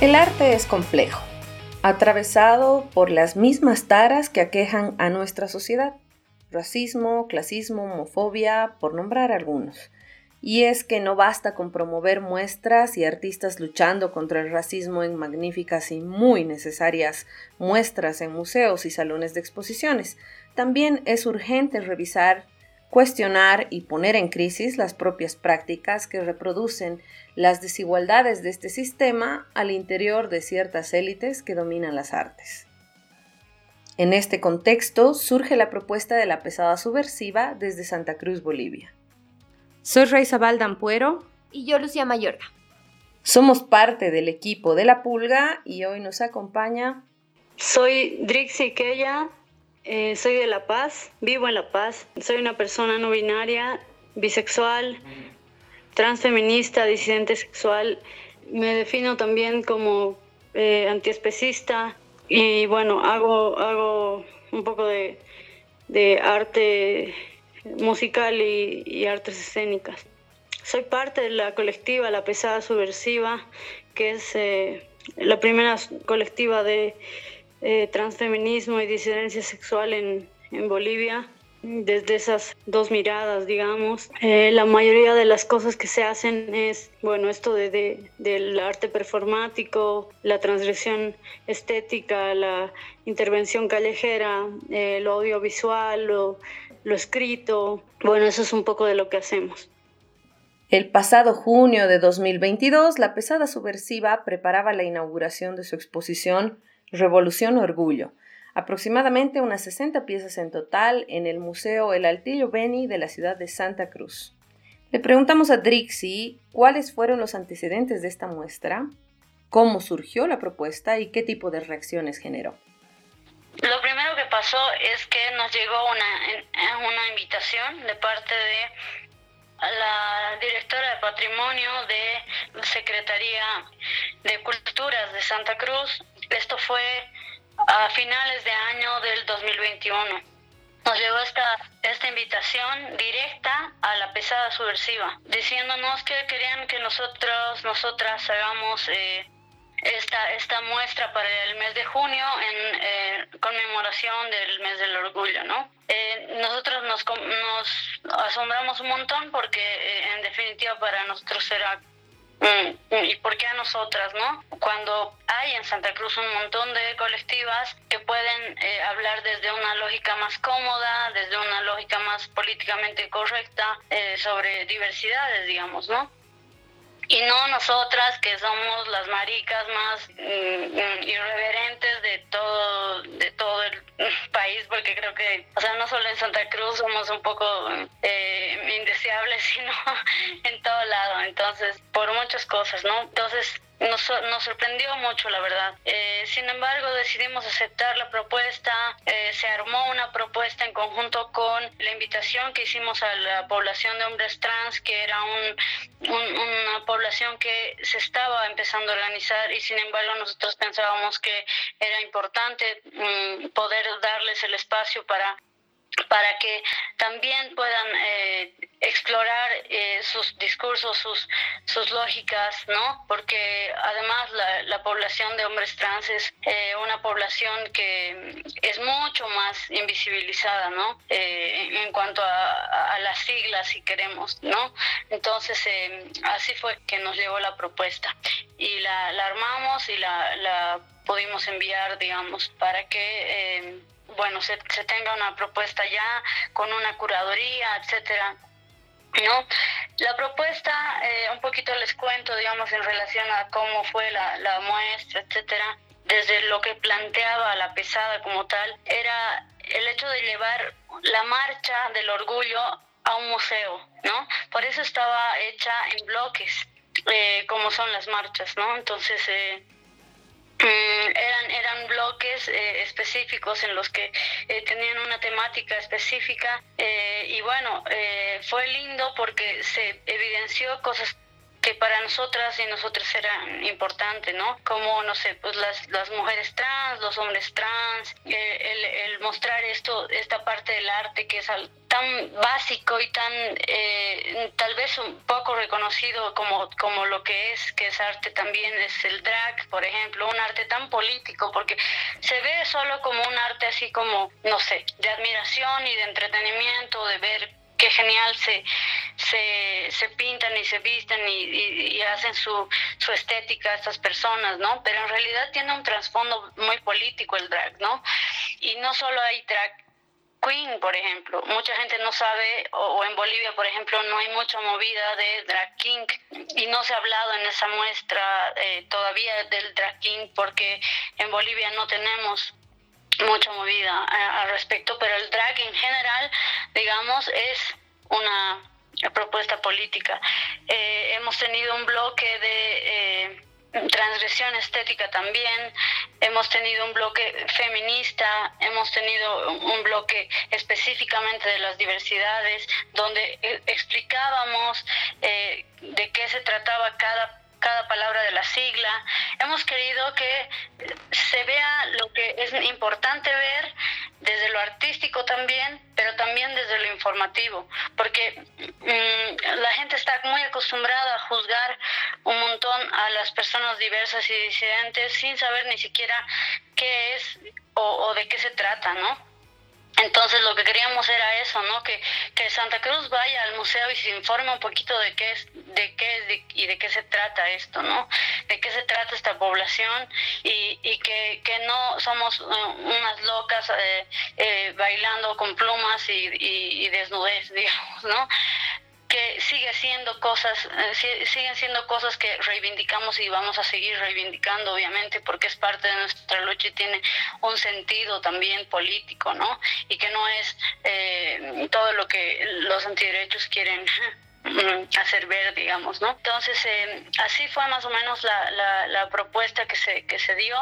El arte es complejo, atravesado por las mismas taras que aquejan a nuestra sociedad. Racismo, clasismo, homofobia, por nombrar algunos. Y es que no basta con promover muestras y artistas luchando contra el racismo en magníficas y muy necesarias muestras en museos y salones de exposiciones. También es urgente revisar cuestionar y poner en crisis las propias prácticas que reproducen las desigualdades de este sistema al interior de ciertas élites que dominan las artes. En este contexto surge la propuesta de la pesada subversiva desde Santa Cruz, Bolivia. Soy Raizabal Dampuero. Y yo, Lucía Mayorga. Somos parte del equipo de La Pulga y hoy nos acompaña. Soy Drixie Keya, eh, soy de La Paz, vivo en La Paz. Soy una persona no binaria, bisexual, transfeminista, disidente sexual. Me defino también como eh, antiespecista y bueno, hago, hago un poco de, arte musical y, artes escénicas. Soy parte de la colectiva La Pesada Subversiva, que es eh, la primera colectiva de eh, transfeminismo y disidencia sexual en, en, Bolivia. Desde esas dos miradas, digamos, eh, la mayoría de las cosas que se hacen es, bueno, esto de, del arte performático, la transgresión estética, la intervención callejera, eh, lo audiovisual, lo, lo escrito. Bueno, eso es un poco de lo que hacemos. El pasado junio de 2022, la pesada subversiva preparaba la inauguración de su exposición Revolución Orgullo, aproximadamente unas 60 piezas en total en el Museo El Altillo Beni de la ciudad de Santa Cruz. Le preguntamos a Drixie cuáles fueron los antecedentes de esta muestra, cómo surgió la propuesta y qué tipo de reacciones generó. Lo primero que pasó es que nos llegó una, una invitación de parte de la directora de Patrimonio de la Secretaría de Culturas de Santa Cruz esto fue a finales de año del 2021. Nos llegó esta, esta invitación directa a la pesada subversiva, diciéndonos que querían que nosotros, nosotras hagamos eh, esta, esta muestra para el mes de junio en eh, conmemoración del mes del orgullo, ¿no? Eh, nosotros nos, nos asombramos un montón porque en definitiva para nosotros era ¿Y por qué a nosotras, no? Cuando hay en Santa Cruz un montón de colectivas que pueden eh, hablar desde una lógica más cómoda, desde una lógica más políticamente correcta eh, sobre diversidades, digamos, ¿no? y no nosotras que somos las maricas más mm, irreverentes de todo de todo el país porque creo que o sea no solo en Santa Cruz somos un poco eh, indeseables sino en entonces por muchas cosas no entonces nos, nos sorprendió mucho, la verdad. Eh, sin embargo, decidimos aceptar la propuesta. Eh, se armó una propuesta en conjunto con la invitación que hicimos a la población de hombres trans, que era un, una población que se estaba empezando a organizar y sin embargo nosotros pensábamos que era importante mm, poder darles el espacio para para que también puedan eh, explorar eh, sus discursos, sus, sus lógicas, ¿no? Porque además la, la población de hombres trans es eh, una población que es mucho más invisibilizada, ¿no? en cuanto a, a, las siglas, si queremos, ¿no? Entonces, así fue que nos llegó la propuesta y la, la armamos y la, la pudimos enviar, digamos, para que bueno, se, se tenga una propuesta ya con una curaduría, etcétera. ¿no? La propuesta, eh, un poquito les cuento, digamos, en relación a cómo fue la, la muestra, etcétera, desde lo que planteaba la pesada como tal, era el hecho de llevar la marcha del orgullo a un museo, ¿no? Por eso estaba hecha en bloques, eh, como son las marchas, ¿no? Entonces, eh, eran, eran bloques eh, específicos en los que eh, tenían una temática específica eh, y bueno, fue lindo porque se evidenció cosas que para nosotras y nosotros era importante, ¿no? Como, no sé, pues las, las mujeres trans, los hombres trans, eh, el, mostrar esto, esta parte del arte que es tan básico y tan eh, tal vez un poco reconocido como, como lo que es, que es arte también, es el drag, por ejemplo, un arte tan político, porque se ve solo como un arte así como, no sé, de admiración y de entretenimiento, de ver qué genial se, se, pintan y se visten y, hacen su, su estética estas personas, ¿no? Pero en realidad tiene un trasfondo muy político el drag, ¿no? Y no solo hay drag queen, por ejemplo. Mucha gente no sabe, o, en Bolivia, por ejemplo, no hay mucha movida de drag king y no se ha hablado en esa muestra eh, todavía del drag king porque en Bolivia no tenemos mucha movida eh, al respecto, pero el drag en general, digamos, es una propuesta política. Eh, hemos tenido un bloque de eh, transgresión estética también, hemos tenido un bloque feminista, hemos tenido un bloque específicamente de las diversidades, donde explicábamos de qué se trataba cada cada palabra de la sigla. Hemos querido que se vea lo que es importante ver desde lo artístico también, pero también desde lo informativo, porque mm, la gente está muy acostumbrada a juzgar un montón a las personas diversas y disidentes sin saber ni siquiera qué es o, de qué se trata, ¿no? Entonces lo que queríamos era eso, ¿no? Que, que Santa Cruz vaya al museo y se informe un poquito de qué es, de qué de qué se trata esto, ¿no? De qué se trata esta población y, que, no somos uh, unas locas eh, eh, bailando con plumas y, desnudez, digamos, ¿no? que sigue siendo cosas, eh, siguen siendo cosas que reivindicamos y vamos a seguir reivindicando, obviamente, porque es parte de nuestra lucha y tiene un sentido también político, ¿no? Y que no es eh, todo lo que los antiderechos quieren hacer ver, digamos, ¿no? Entonces, eh, así fue más o menos la, la, propuesta que se, que se dio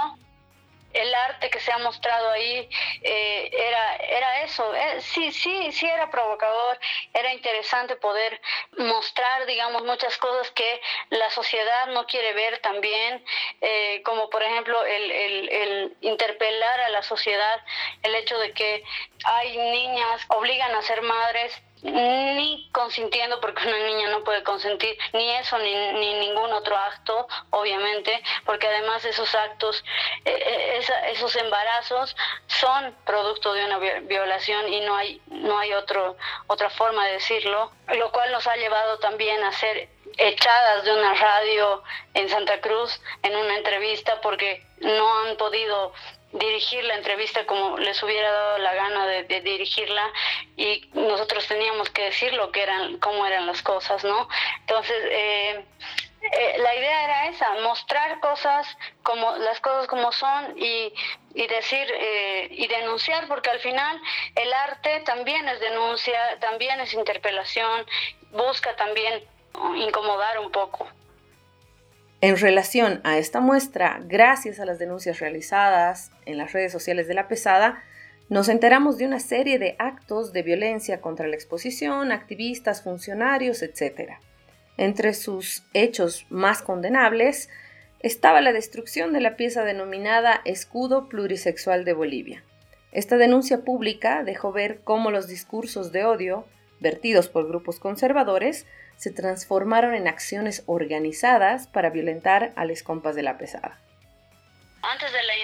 el arte que se ha mostrado ahí eh, era, era eso. Eh, sí, sí, sí era provocador, era interesante poder mostrar, digamos, muchas cosas que la sociedad no quiere ver también, como por ejemplo el, el, el, interpelar a la sociedad, el hecho de que hay niñas, obligan a ser madres ni consintiendo porque una niña no puede consentir ni eso ni, ni ningún otro acto obviamente porque además esos actos eh, eh, esos embarazos son producto de una violación y no hay no hay otro otra forma de decirlo lo cual nos ha llevado también a ser echadas de una radio en Santa Cruz en una entrevista porque no han podido dirigir la entrevista como les hubiera dado la gana de, dirigirla y nosotros teníamos que decir lo que eran, cómo eran las cosas, ¿no? Entonces, eh, eh, la idea era esa, mostrar cosas como las cosas como son y, y decir eh, y denunciar, porque al final el arte también es denuncia, también es interpelación, busca también incomodar un poco. En relación a esta muestra, gracias a las denuncias realizadas en las redes sociales de la pesada, nos enteramos de una serie de actos de violencia contra la exposición, activistas, funcionarios, etc. Entre sus hechos más condenables estaba la destrucción de la pieza denominada Escudo Plurisexual de Bolivia. Esta denuncia pública dejó ver cómo los discursos de odio, vertidos por grupos conservadores, se transformaron en acciones organizadas para violentar a los compas de la pesada. Antes de la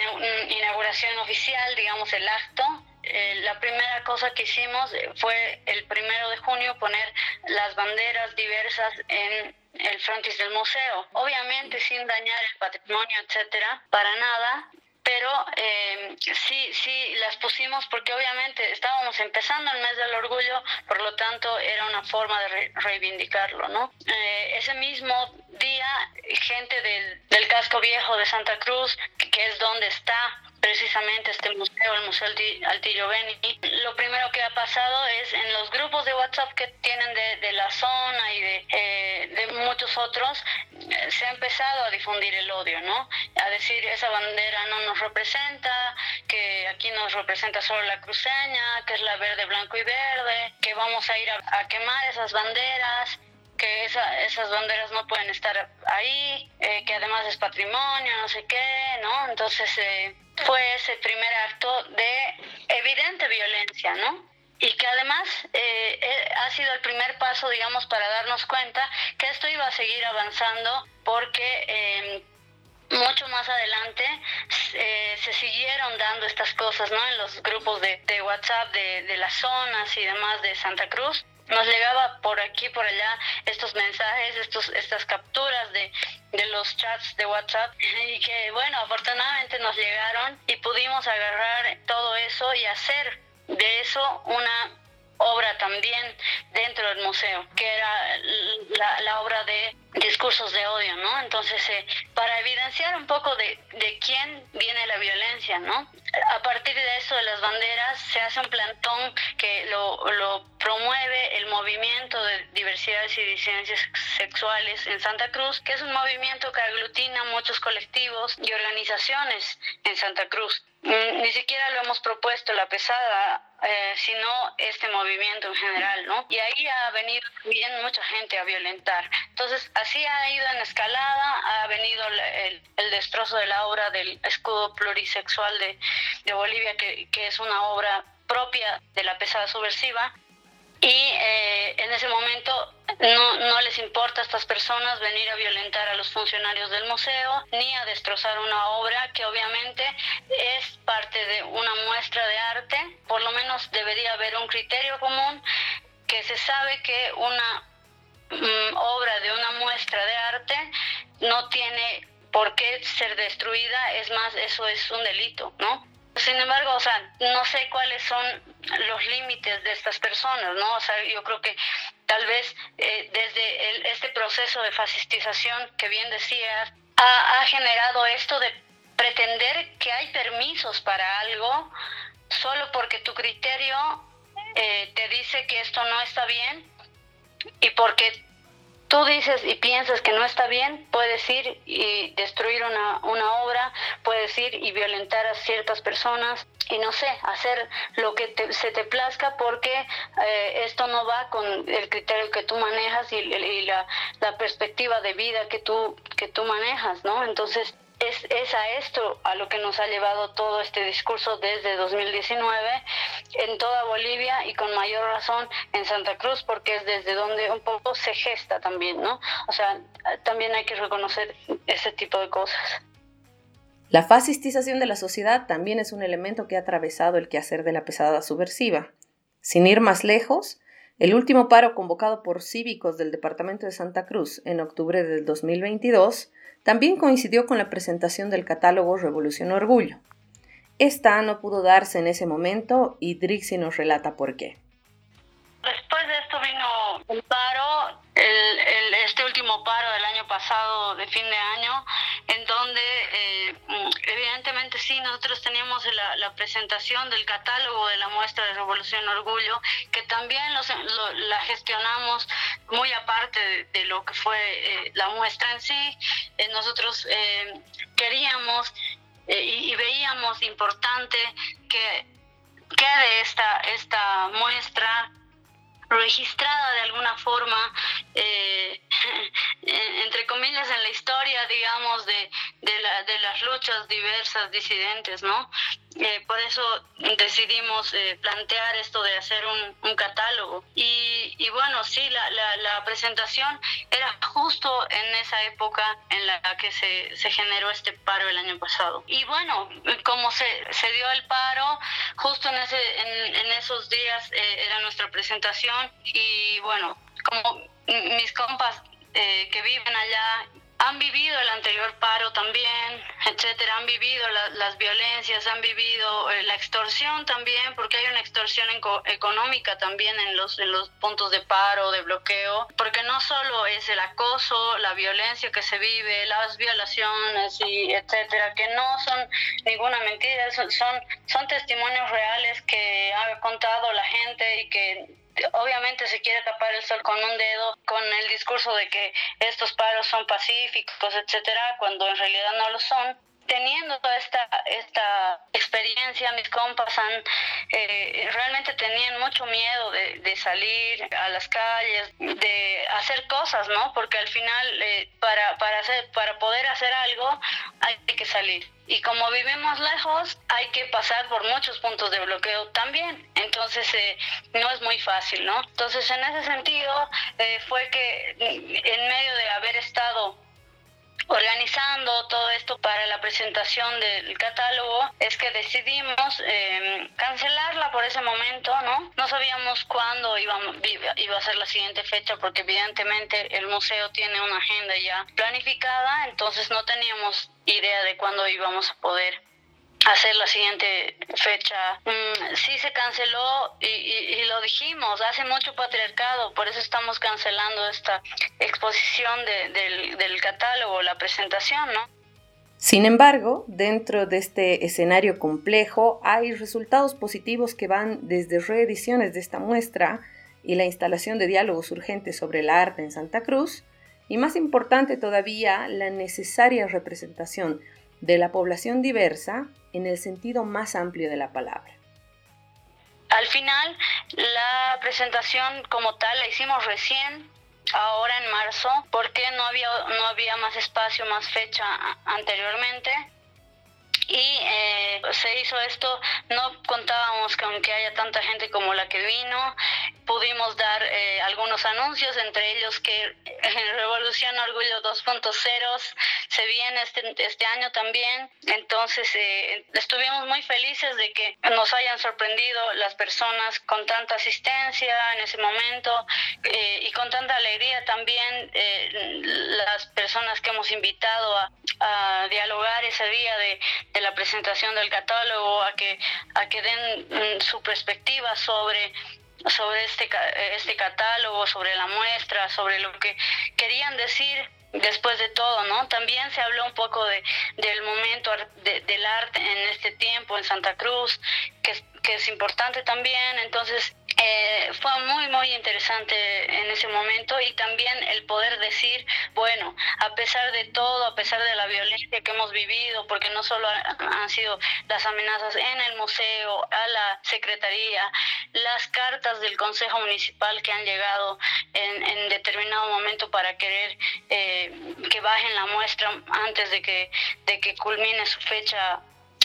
inauguración oficial, digamos el acto, eh, la primera cosa que hicimos fue el primero de junio poner las banderas diversas en el frontis del museo. Obviamente sin dañar el patrimonio, etcétera, para nada, pero eh, sí, sí las pusimos porque obviamente estábamos empezando el mes del orgullo, por lo tanto era una forma de reivindicarlo, ¿no? Eh, ese mismo día, gente del, del casco viejo de Santa Cruz, que es donde está precisamente este museo, el Museo Altillo Beni. Lo primero que ha pasado es en los grupos de WhatsApp que tienen de, de la zona y de, eh, de muchos otros, eh, se ha empezado a difundir el odio, ¿no? A decir, esa bandera no nos representa, que aquí nos representa solo la cruceña, que es la verde, blanco y verde, que vamos a ir a, a quemar esas banderas que esas banderas no pueden estar ahí, eh, que además es patrimonio, no sé qué, ¿no? Entonces eh, fue ese primer acto de evidente violencia, ¿no? Y que además eh, ha sido el primer paso, digamos, para darnos cuenta que esto iba a seguir avanzando porque mucho más adelante se siguieron dando estas cosas, ¿no? En los grupos de, WhatsApp de, las zonas y demás de Santa Cruz nos llegaba por aquí, por allá, estos mensajes, estos, estas capturas de, de los chats de WhatsApp y que, bueno, afortunadamente nos llegaron y pudimos agarrar todo eso y hacer de eso una obra también dentro del museo, que era la, obra de discursos de odio, ¿no? Entonces, eh, para evidenciar un poco de, de quién viene la violencia, ¿no? A partir de eso de las banderas se hace un plantón que lo, lo promueve el movimiento de diversidades y disidencias sexuales en Santa Cruz, que es un movimiento que aglutina muchos colectivos y organizaciones en Santa Cruz. Ni siquiera lo hemos propuesto la pesada, eh, sino este movimiento en general, ¿no? Y ahí ha venido bien mucha gente a violentar. Entonces, así ha ido en escalada, ha venido el, destrozo de la obra del escudo plurisexual de, Bolivia, que es una obra propia de la pesada subversiva, y eh, en ese momento no, no, les importa a estas personas venir a violentar a los funcionarios del museo ni a destrozar una obra que obviamente es parte de una muestra de arte. Por lo menos debería haber un criterio común que se sabe que una mm, obra de una muestra de arte no tiene por qué ser destruida, es más, eso es un delito, ¿no? Sin embargo, o sea, no sé cuáles son los límites de estas personas, ¿no? O sea, yo creo que tal vez eh, desde este proceso de fascistización que bien decías, ha, generado esto de pretender que hay permisos para algo solo porque tu criterio eh, te dice que esto no está bien y porque tú dices y piensas que no está bien, puedes ir y destruir una, una obra, puedes ir y violentar a ciertas personas y no sé, hacer lo que se te plazca porque eh, esto no va con el criterio que tú manejas y, y la, la, perspectiva de vida que tú, que tú manejas, ¿no? Entonces, es, a esto a lo que nos ha llevado todo este discurso desde 2019 en toda Bolivia y con mayor razón en Santa Cruz porque es desde donde un poco se gesta también, ¿no? O sea, también hay que reconocer ese tipo de cosas. La fascistización de la sociedad también es un elemento que ha atravesado el quehacer de la pesada subversiva. Sin ir más lejos, el último paro convocado por cívicos del departamento de Santa Cruz en octubre del 2022 también coincidió con la presentación del catálogo Revolución Orgullo. Esta no pudo darse en ese momento y Drixie nos relata por qué. Después de esto vino un paro, este último paro del año pasado, de fin de año, en donde eh, evidentemente sí, nosotros teníamos la, presentación del catálogo de la muestra de Revolución Orgullo, que también la gestionamos muy aparte de, lo que fue eh, la muestra en sí. Eh, nosotros queríamos y, veíamos importante que quede esta, esta muestra registrada de alguna forma, eh, entre comillas, en la historia, digamos, de, de las luchas diversas disidentes, ¿no? Eh, por eso decidimos eh, plantear esto de hacer un, un catálogo. Y, y, bueno, sí, la, la, la, presentación era justo en esa época en la que se, se generó este paro el año pasado. Y bueno, como se, se dio el paro, justo en, ese, en, esos días eh, era nuestra presentación y bueno, como mis compas que viven allá han vivido el anterior paro también, etcétera, han vivido las violencias, han vivido eh, la extorsión también, porque hay una extorsión económica también en los, en los puntos de paro, de bloqueo, porque no solo es el acoso, la violencia que se vive, las violaciones y etcétera, que no son ninguna mentira, son, son testimonios reales que ha contado la gente y que obviamente se quiere tapar el sol con un dedo con el discurso de que estos paros son pacíficos, etcétera, cuando en realidad no lo son. Teniendo esta, esta experiencia, mis compas han, eh, realmente tenían mucho miedo de, de, salir a las calles, de hacer cosas, ¿no? Porque al final, eh, para, para, hacer, para poder hacer algo, hay que salir. Y como vivimos lejos, hay que pasar por muchos puntos de bloqueo también. Entonces, eh, no es muy fácil, ¿no? Entonces, en ese sentido, fue que en medio de haber estado organizando todo esto para la presentación del catálogo es que decidimos eh, cancelarla por ese momento, ¿no? No sabíamos cuándo iba, iba a ser la siguiente fecha porque evidentemente el museo tiene una agenda ya planificada, entonces no teníamos idea de cuándo íbamos a poder hacer la siguiente fecha. Mm, sí se canceló y, lo dijimos, hace mucho patriarcado, por eso estamos cancelando esta exposición del, del catálogo, la presentación, ¿no? Sin embargo, dentro de este escenario complejo hay resultados positivos que van desde reediciones de esta muestra y la instalación de diálogos urgentes sobre el arte en Santa Cruz, y más importante todavía, la necesaria representación de la población diversa en el sentido más amplio de la palabra. Al final, la presentación como tal la hicimos recién, ahora en marzo, porque no había, no había más espacio, más fecha anteriormente y eh, se hizo esto, no contábamos con que haya tanta gente como la que vino, pudimos dar eh, algunos anuncios, entre ellos que Revolución Orgullo 2.0 se viene este, este año también, entonces eh, estuvimos muy felices de que nos hayan sorprendido las personas con tanta asistencia en ese momento y con tanta alegría también las personas que hemos invitado a, a dialogar ese día de de la presentación del catálogo, a que, a que den mm, su perspectiva sobre sobre este, este catálogo, sobre la muestra, sobre lo que querían decir después de todo, ¿no? También se habló un poco de, del momento del arte en este tiempo en Santa Cruz, que, que es importante también, entonces eh, fue muy, muy interesante en ese momento y también el poder decir, bueno, a pesar de todo, a pesar de la violencia que hemos vivido, porque no solo han sido las amenazas en el museo, a la secretaría, las cartas del Consejo Municipal que han llegado en, determinado momento para querer eh, que bajen la muestra antes de que, de que culmine su fecha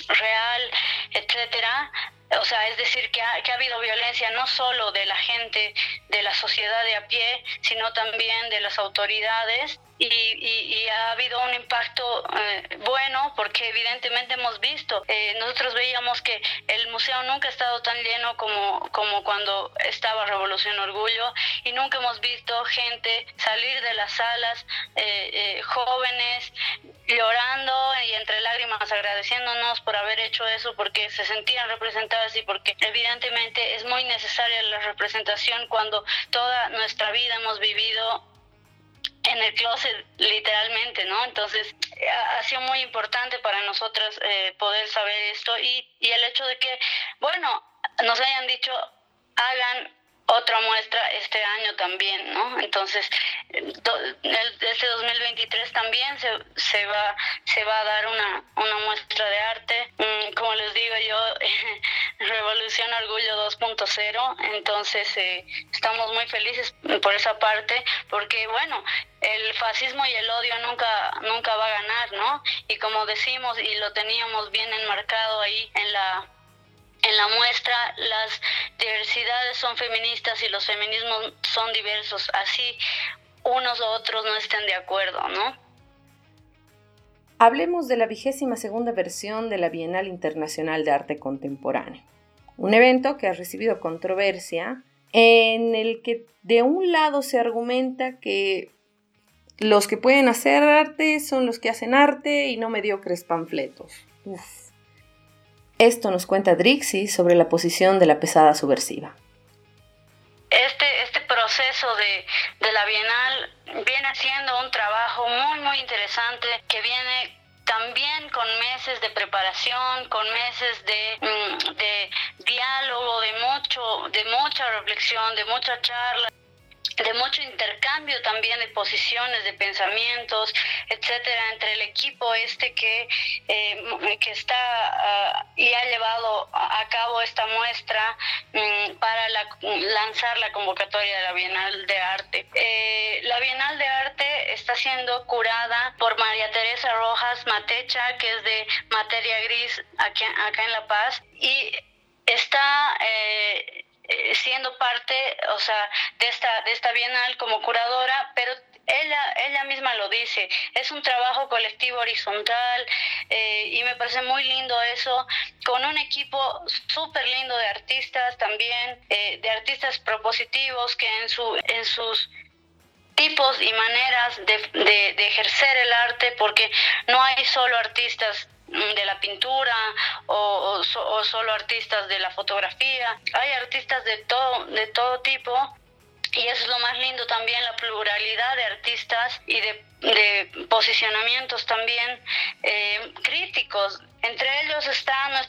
real, etcétera, o sea, es decir, que ha, que ha habido violencia no solo de la gente, de la sociedad de a pie, sino también de las autoridades. Y, ha habido un impacto eh, bueno porque evidentemente hemos visto, eh, nosotros veíamos que el museo nunca ha estado tan lleno como, como cuando estaba Revolución Orgullo y nunca hemos visto gente salir de las salas, eh, jóvenes, llorando y entre lágrimas agradeciéndonos por haber hecho eso porque se sentían representadas y porque evidentemente es muy necesaria la representación cuando toda nuestra vida hemos vivido en el closet literalmente, ¿no? Entonces ha sido muy importante para nosotras eh, poder saber esto y, y el hecho de que, bueno, nos hayan dicho hagan otra muestra este año también, ¿no? Entonces, este 2023 también se, se, va, se va a dar una, una muestra de arte. Mm, como les digo yo, Revolución Orgullo 2.0, entonces eh, estamos muy felices por esa parte, porque bueno, el fascismo y el odio nunca, nunca va a ganar, ¿no? Y como decimos y lo teníamos bien enmarcado ahí en la en la muestra las diversidades son feministas y los feminismos son diversos, así unos u otros no estén de acuerdo, ¿no? Hablemos de la vigésima segunda versión de la Bienal Internacional de Arte Contemporáneo, un evento que ha recibido controversia en el que de un lado se argumenta que los que pueden hacer arte son los que hacen arte y no mediocres panfletos. Uf. Esto nos cuenta Drixie sobre la posición de la pesada subversiva. Este, este proceso de, de la Bienal viene siendo un trabajo muy, muy interesante que viene también con meses de preparación, con meses de, mm, de, diálogo, de mucho, de mucha reflexión, de mucha charla. De mucho intercambio también de posiciones, de pensamientos, etcétera, entre el equipo este que, eh, que está ah, y ha llevado a cabo esta muestra mm, para lanzar la convocatoria de la Bienal de Arte. Eh, la Bienal de Arte está siendo curada por María Teresa Rojas Matecha, que es de Materia Gris acá en La Paz, y está eh, eh, siendo parte, o sea, de esta, de esta bienal como curadora, pero ella, ella misma lo dice, es un trabajo colectivo horizontal eh, y me parece muy lindo eso, con un equipo súper lindo de artistas también, eh, de artistas propositivos que en, su, en sus tipos y maneras de, de, de ejercer el arte, porque no hay solo artistas de la pintura o, solo artistas de la fotografía. Hay artistas de todo, de todo tipo y eso es lo más lindo también, la pluralidad de artistas y de, posicionamientos también eh, críticos. Entre ellos está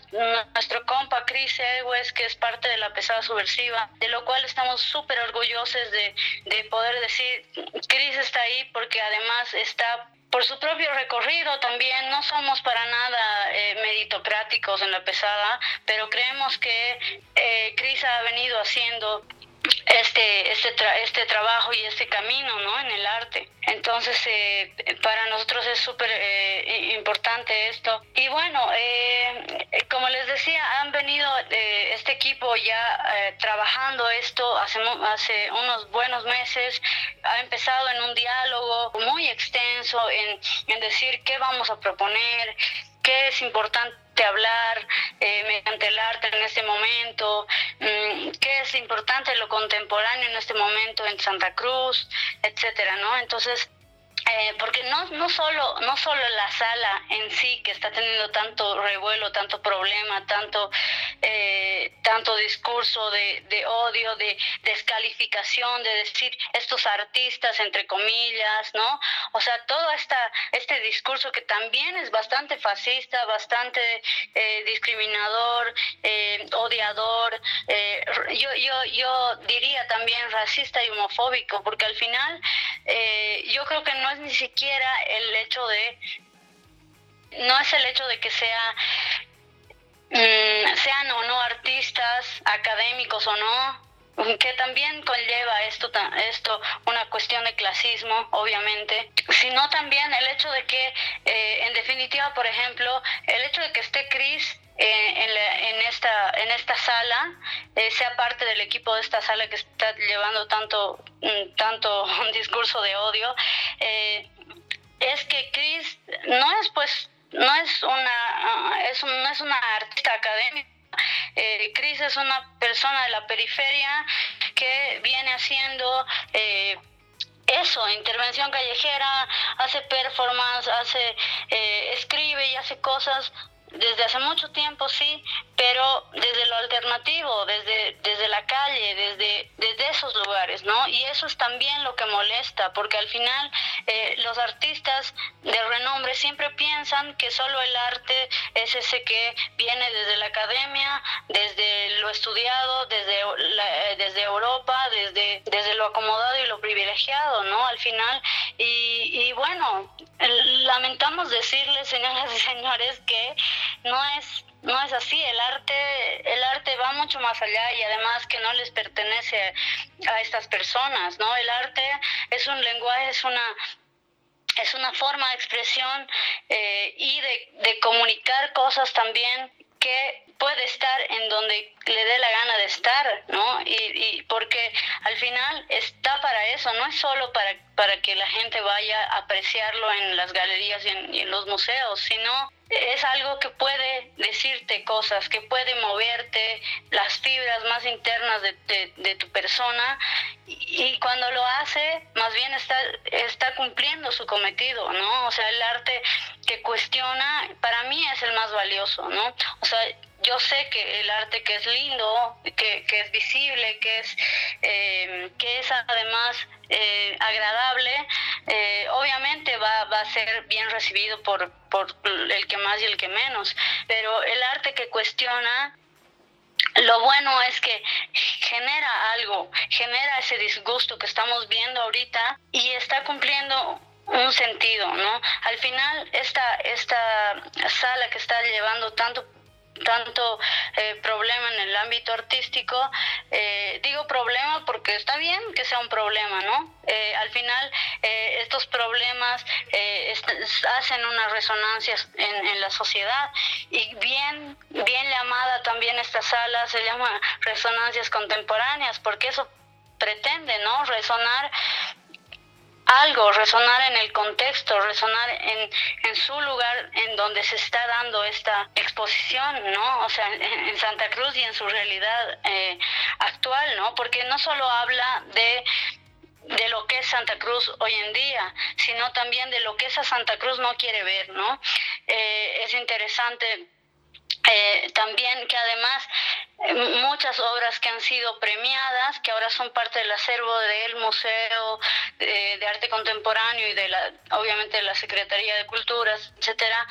nuestro, compa Chris Ewes, que es parte de la pesada subversiva, de lo cual estamos súper orgullosos de, de poder decir, Chris está ahí porque además está por su propio recorrido también. No somos para nada eh, meritocráticos en la pesada, pero creemos que eh, Cris ha venido haciendo este, este, este trabajo y este camino ¿no? en el arte. Entonces, eh, para nosotros es súper eh, importante esto. Y bueno, eh, como les decía, han venido este equipo ya trabajando esto hace, hace unos buenos meses. Ha empezado en un diálogo muy extenso en, en decir qué vamos a proponer, qué es importante hablar eh, mediante el arte en este momento, mm, qué es importante lo contemporáneo en este momento en Santa Cruz, etcétera, ¿no? Entonces, eh, porque no, no, solo, no solo la sala en sí que está teniendo tanto revuelo, tanto problema, tanto, eh, tanto discurso de, de, odio, de descalificación, de decir estos artistas entre comillas, ¿no? O sea, todo esta, este discurso que también es bastante fascista, bastante eh, discriminador, odiador, yo, yo, yo diría también racista y homofóbico, porque al final yo creo que no es ni siquiera el hecho de, no es el hecho de que sea, mm, sean o no artistas, académicos o no, que también conlleva esto, esto una cuestión de clasismo, obviamente, sino también el hecho de que, eh, en definitiva, por ejemplo, el hecho de que esté Cris eh, en, esta, en esta sala, eh, sea parte del equipo de esta sala que está llevando tanto, mm, tanto un discurso de odio, es que Chris no es pues no es una es no es una artista académica eh, Chris es una persona de la periferia que viene haciendo eso, intervención callejera, hace performance, hace, escribe y hace cosas desde hace mucho tiempo, sí, pero desde lo alternativo, desde, desde la calle, desde, desde esos lugares, ¿no? Y eso es también lo que molesta, porque al final eh, los artistas de renombre siempre piensan que solo el arte es ese que viene desde la academia, desde lo estudiado, desde, desde Europa, desde, desde lo acomodado y lo privilegiado, ¿no? Al final, y, bueno, lamentamos decirles, señoras y señores, que no es no es así el arte el arte va mucho más allá y además que no les pertenece a estas personas no el arte es un lenguaje es una es una forma de expresión eh, y de, comunicar cosas también que puede estar en donde le dé la gana de estar, ¿no? Y, porque al final está para eso, no es solo para, para que la gente vaya a apreciarlo en las galerías y en los museos, sino es algo que puede decirte cosas, que puede moverte las fibras más internas de, tu persona y, cuando lo hace, más bien está, cumpliendo su cometido, ¿no? O sea, el arte que cuestiona, para mí es el más valioso, ¿no? O sea, yo sé que el arte que es lindo, que, que es visible, que es, eh, que es además eh, agradable, ser bien recibido por, por el que más y el que menos, pero el arte que cuestiona lo bueno es que genera algo, genera ese disgusto que estamos viendo ahorita y está cumpliendo un sentido, ¿no? Al final, esta, esta sala que está llevando tanto tanto eh, problema en el ámbito artístico. Eh, digo problema porque está bien que sea un problema, ¿no? Eh, al final estos problemas hacen unas resonancias en, en, la sociedad y bien, bien llamada también esta sala se llama resonancias contemporáneas porque eso pretende, ¿no? Resonar algo, resonar en el contexto, resonar en, en, su lugar en donde se está dando esta exposición, ¿no? O sea, en, Santa Cruz y en su realidad eh, actual, ¿no? Porque no solo habla de de lo que es Santa Cruz hoy en día, sino también de lo que esa Santa Cruz no quiere ver, ¿no? Eh, es interesante eh, también que además muchas obras que han sido premiadas, que ahora son parte del acervo del Museo eh, de Arte Contemporáneo y de la, obviamente de la Secretaría de Culturas, etcétera,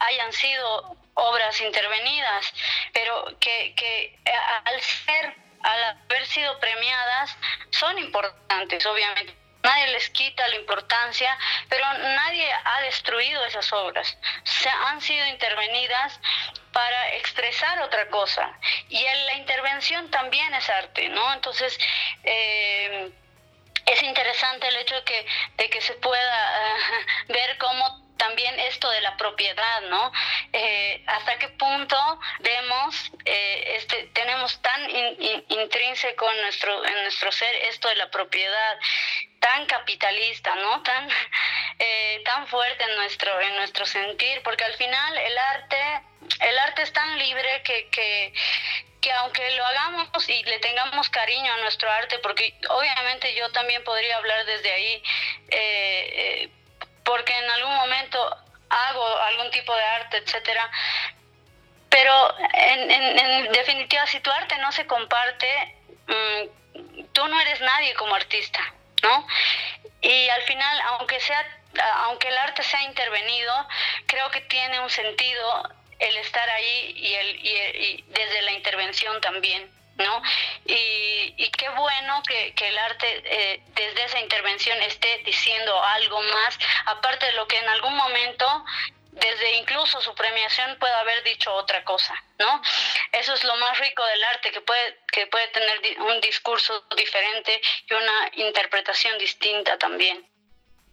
hayan sido obras intervenidas, pero que, que al ser, al haber sido premiadas, son importantes, obviamente Nadie les quita la importancia, pero nadie ha destruido esas obras. Se han sido intervenidas para expresar otra cosa. Y la intervención también es arte, ¿no? Entonces, eh, es interesante el hecho de que, de que se pueda eh, ver cómo también esto de la propiedad, ¿no? Eh, ¿Hasta qué punto vemos, este, tenemos tan intrínseco en nuestro, en nuestro ser esto de la propiedad? tan capitalista, ¿no? Tan, eh, tan fuerte en nuestro, en nuestro sentir, porque al final el arte, el arte es tan libre que, que, que aunque lo hagamos y le tengamos cariño a nuestro arte, porque obviamente yo también podría hablar desde ahí, eh, eh, porque en algún momento hago algún tipo de arte, etcétera, pero en, definitiva si tu arte no se comparte, mm, tú no eres nadie como artista. ¿no? Y al final, aunque sea aunque el arte sea intervenido, creo que tiene un sentido el estar ahí y, el, y, desde la intervención también. ¿No? Y, qué bueno que, que el arte eh, desde esa intervención esté diciendo algo más, aparte de lo que en algún momento desde incluso su premiación puede haber dicho otra cosa, ¿no? Eso es lo más rico del arte, que puede, que puede tener un discurso diferente y una interpretación distinta también.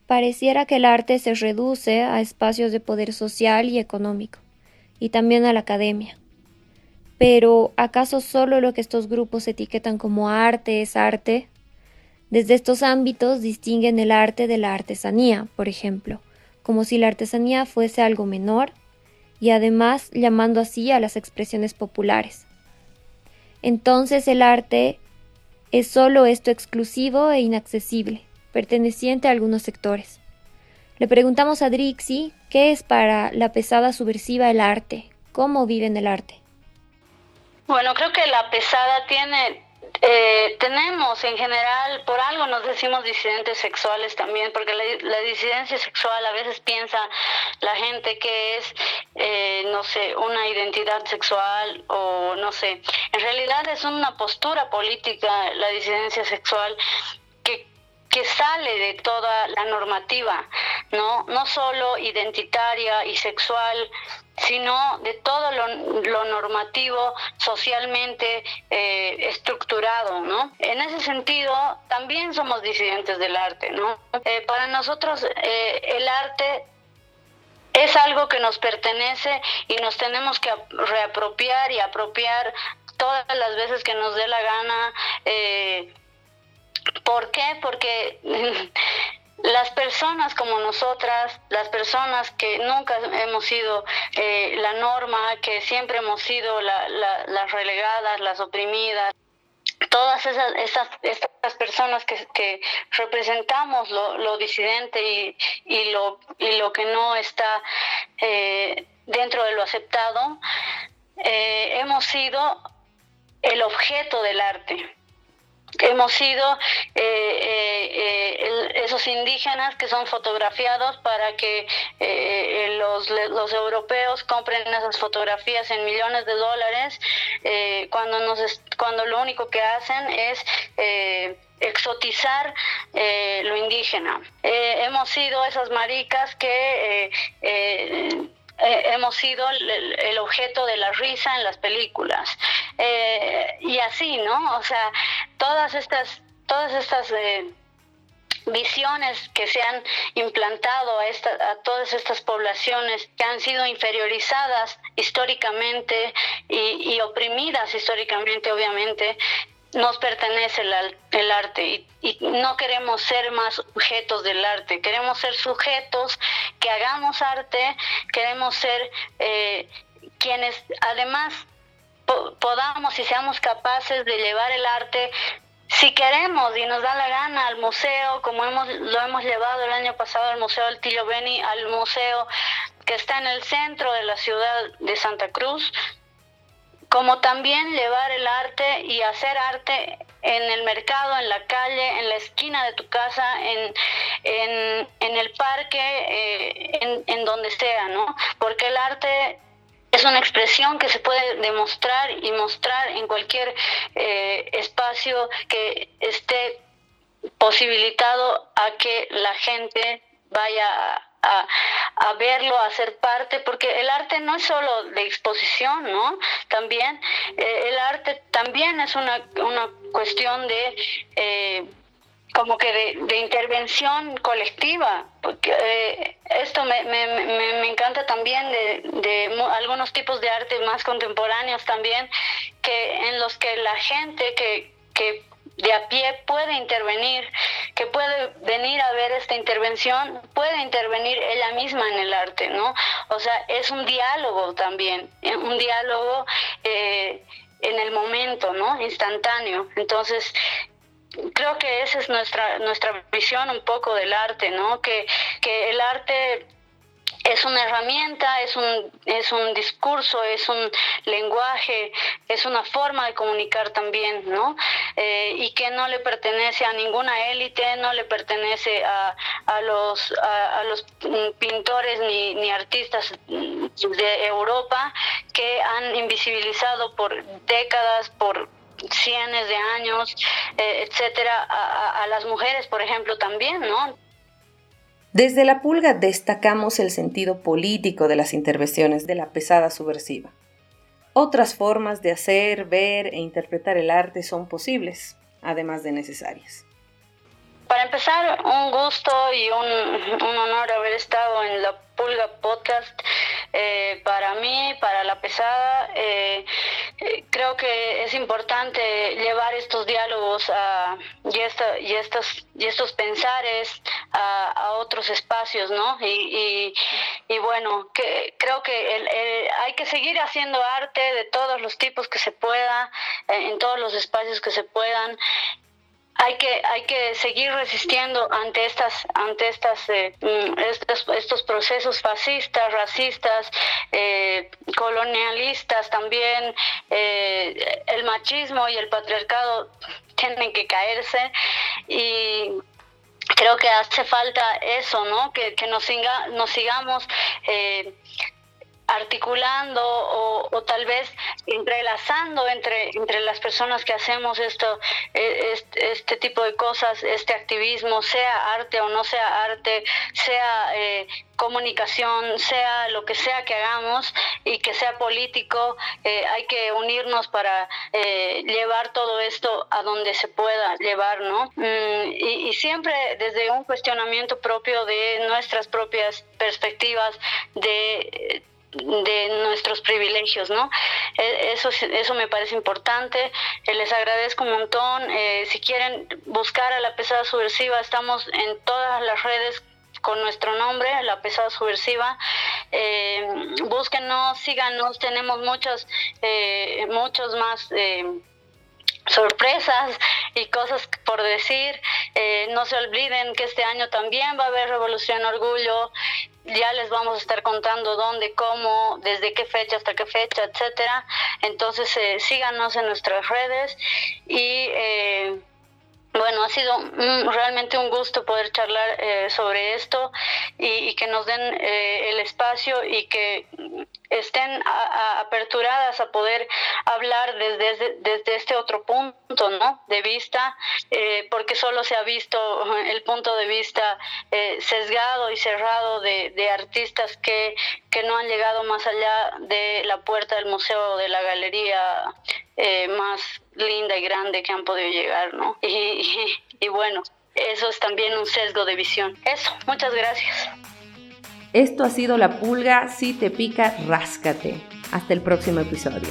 Pareciera que el arte se reduce a espacios de poder social y económico, y también a la academia. Pero, ¿acaso solo lo que estos grupos etiquetan como arte es arte? Desde estos ámbitos distinguen el arte de la artesanía, por ejemplo, como si la artesanía fuese algo menor, y además llamando así a las expresiones populares. Entonces el arte es solo esto exclusivo e inaccesible, perteneciente a algunos sectores. Le preguntamos a Drixie qué es para la pesada subversiva el arte, cómo vive en el arte. Bueno, creo que la pesada tiene eh, tenemos en general, por algo nos decimos disidentes sexuales también, porque la, disidencia sexual a veces piensa la gente que es, eh, no sé, una identidad sexual o no sé. En realidad es una postura política la disidencia sexual que que sale de toda la normativa, ¿no? No solo identitaria y sexual, sino de todo lo, normativo socialmente eh, estructurado, ¿no? En ese sentido, también somos disidentes del arte, ¿no? Eh, para nosotros eh, el arte es algo que nos pertenece y nos tenemos que reapropiar y apropiar todas las veces que nos dé la gana. ¿Por qué? Porque las personas como nosotras, las personas que nunca hemos sido eh, la norma, que siempre hemos sido las relegadas, las oprimidas, todas esas, esas estas personas que, representamos lo, disidente y, y, lo, y lo que no está eh, dentro de lo aceptado, eh, hemos sido el objeto del arte. Hemos sido eh, eh, esos indígenas que son fotografiados para que los, los, europeos compren esas fotografías en millones de dólares cuando nos cuando lo único que hacen es exotizar lo indígena. hemos sido esas maricas que eh, hemos sido el, objeto de la risa en las películas. Eh, y así, ¿no? O sea, todas estas, todas estas eh, visiones que se han implantado a, esta, a todas estas poblaciones que han sido inferiorizadas históricamente y, y oprimidas históricamente, obviamente, nos pertenece el, arte y, no queremos ser más sujetos del arte, queremos ser sujetos que hagamos arte, queremos ser eh, quienes además podamos y seamos capaces de llevar el arte si queremos y nos da la gana al museo, como hemos, lo hemos llevado el año pasado al Museo del Tillo Beni, al museo que está en el centro de la ciudad de Santa Cruz, como también llevar el arte y hacer arte en el mercado, en la calle, en la esquina de tu casa, en, en, el parque, eh, en, donde sea, ¿no? Porque el arte es una expresión que se puede demostrar y mostrar en cualquier eh, espacio que esté posibilitado a que la gente vaya a, verlo, a ser parte, porque el arte no es solo de exposición, ¿no? También eh, el arte también es una, una cuestión de... Eh, como que de, intervención colectiva, porque eh, esto me, me, me, encanta también de, de, algunos tipos de arte más contemporáneos también, que en los que la gente que, que de a pie puede intervenir, que puede venir a ver esta intervención, puede intervenir ella misma en el arte, ¿no? O sea, es un diálogo también, eh, un diálogo eh, en el momento, ¿no? Instantáneo. Entonces, creo que esa es nuestra, nuestra visión un poco del arte, ¿no? Que, que el arte es una herramienta, es un, es un discurso, es un lenguaje, es una forma de comunicar también, ¿no? Eh, y que no le pertenece a ninguna élite, no le pertenece a, a los, a, los pintores ni, ni artistas de Europa que han invisibilizado por décadas, por cientos de años, eh, etcétera, a, a, las mujeres, por ejemplo, también, ¿no? Desde la pulga destacamos el sentido político de las intervenciones de la pesada subversiva. Otras formas de hacer, ver e interpretar el arte son posibles, además de necesarias. Para empezar, un gusto y un, honor haber estado en la Pulga Podcast. Eh, para mí, para la pesada, eh, eh, creo que es importante llevar estos diálogos y, estos, pensares a, otros espacios, ¿no? Y, bueno, creo que hay que seguir haciendo arte de todos los tipos que se pueda, en todos los espacios que se puedan hay que hay que seguir resistiendo ante estas ante estas eh, mm, estos, procesos fascistas racistas eh, colonialistas también eh, el machismo y el patriarcado tienen que caerse y creo que hace falta eso no que, que nos, siga, nos sigamos articulando o, tal vez entrelazando entre, entre las personas que hacemos esto, e, este, tipo de cosas, este activismo, sea arte o no sea arte, sea eh, comunicación, sea lo que sea que hagamos y que sea político, eh, hay que unirnos para eh, llevar todo esto a donde se pueda llevar, ¿no? Mm, y siempre desde un cuestionamiento propio de nuestras propias perspectivas, de de nuestros privilegios, ¿no? E, eso, eso me parece importante, eh, les agradezco un montón, eh, si quieren buscar a la pesada subversiva, estamos en todas las redes con nuestro nombre, La Pesada Subversiva. Eh, búsquenos, síganos, tenemos muchos, eh, muchos más sorpresas y cosas por decir. Eh, no se olviden que este año también va a haber Revolución Orgullo. Ya les vamos a estar contando dónde, cómo, desde qué fecha hasta qué fecha, etcétera. Entonces eh, síganos en nuestras redes y eh, Bueno, ha sido realmente un gusto poder charlar eh, sobre esto y, que nos den eh, el espacio y que estén aperturadas a poder hablar desde, desde este otro punto ¿no? de vista, eh, porque solo se ha visto el punto de vista sesgado y cerrado de, de artistas que, que, no han llegado más allá de la puerta del museo, de la galería más linda y grande que han podido llegar, ¿no? Y, bueno, eso es también un sesgo de visión. Eso, muchas gracias. Esto ha sido La Pulga, si te pica, ráscate. Hasta el próximo episodio.